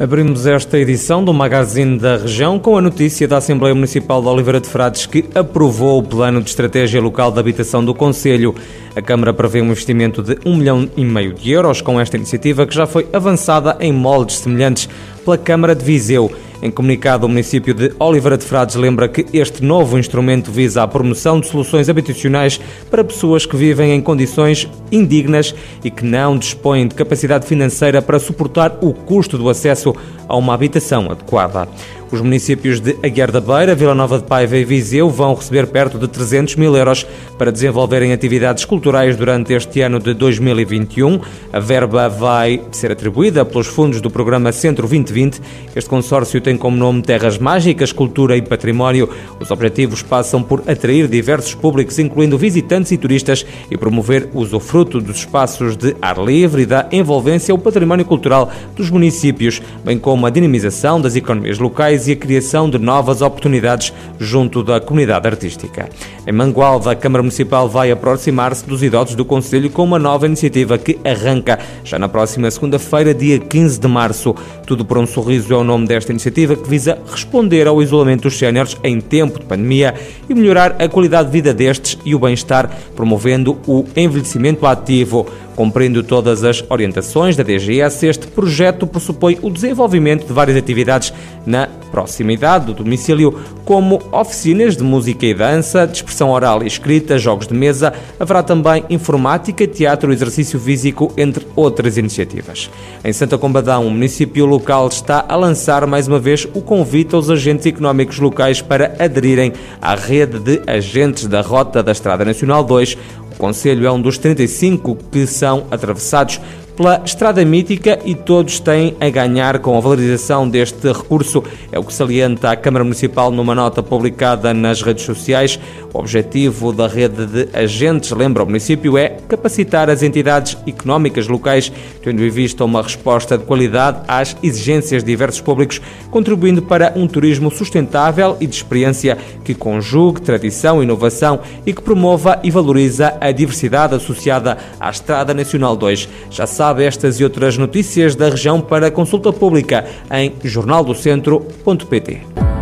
Abrimos esta edição do Magazine da Região com a notícia da Assembleia Municipal de Oliveira de Frades que aprovou o Plano de Estratégia Local de Habitação do Conselho. A Câmara prevê um investimento de 1 milhão e meio de euros com esta iniciativa que já foi avançada em moldes semelhantes pela Câmara de Viseu. Em comunicado, o município de Oliveira de Frades lembra que este novo instrumento visa a promoção de soluções habitacionais para pessoas que vivem em condições indignas e que não dispõem de capacidade financeira para suportar o custo do acesso a uma habitação adequada. Os municípios de Aguiar da Beira, Vila Nova de Paiva e Viseu vão receber perto de 300 mil euros para desenvolverem atividades culturais durante este ano de 2021. A verba vai ser atribuída pelos fundos do programa Centro 2020. Este consórcio tem como nome Terras Mágicas, Cultura e Património. Os objetivos passam por atrair diversos públicos, incluindo visitantes e turistas, e promover o usufruto dos espaços de ar livre e da envolvência ao património cultural dos municípios, bem como a dinamização das economias locais e a criação de novas oportunidades junto da comunidade artística. Em Mangualde, a Câmara Municipal vai aproximar-se dos idosos do Conselho com uma nova iniciativa que arranca já na próxima segunda-feira, dia 15 de março. Tudo por um sorriso é o nome desta iniciativa que visa responder ao isolamento dos séniores em tempo de pandemia e melhorar a qualidade de vida destes e o bem-estar, promovendo o envelhecimento ativo. Cumprindo todas as orientações da DGS, este projeto pressupõe o desenvolvimento de várias atividades na proximidade do domicílio, como oficinas de música e dança, de expressão oral e escrita, jogos de mesa. Haverá também informática, teatro, exercício físico, entre outras iniciativas. Em Santa Combadão, o município local está a lançar mais uma vez o convite aos agentes económicos locais para aderirem à rede de agentes da Rota da Estrada Nacional 2, Conselho é um dos 35 que são atravessados pela estrada mítica e todos têm a ganhar com a valorização deste recurso. É o que salienta a Câmara Municipal numa nota publicada nas redes sociais. O objetivo da rede de agentes, lembra o município, é capacitar as entidades económicas locais, tendo em vista uma resposta de qualidade às exigências de diversos públicos, contribuindo para um turismo sustentável e de experiência que conjugue tradição e inovação e que promova e valoriza a diversidade associada à Estrada Nacional 2. Já sabe estas e outras notícias da região para consulta pública em jornaldocentro.pt.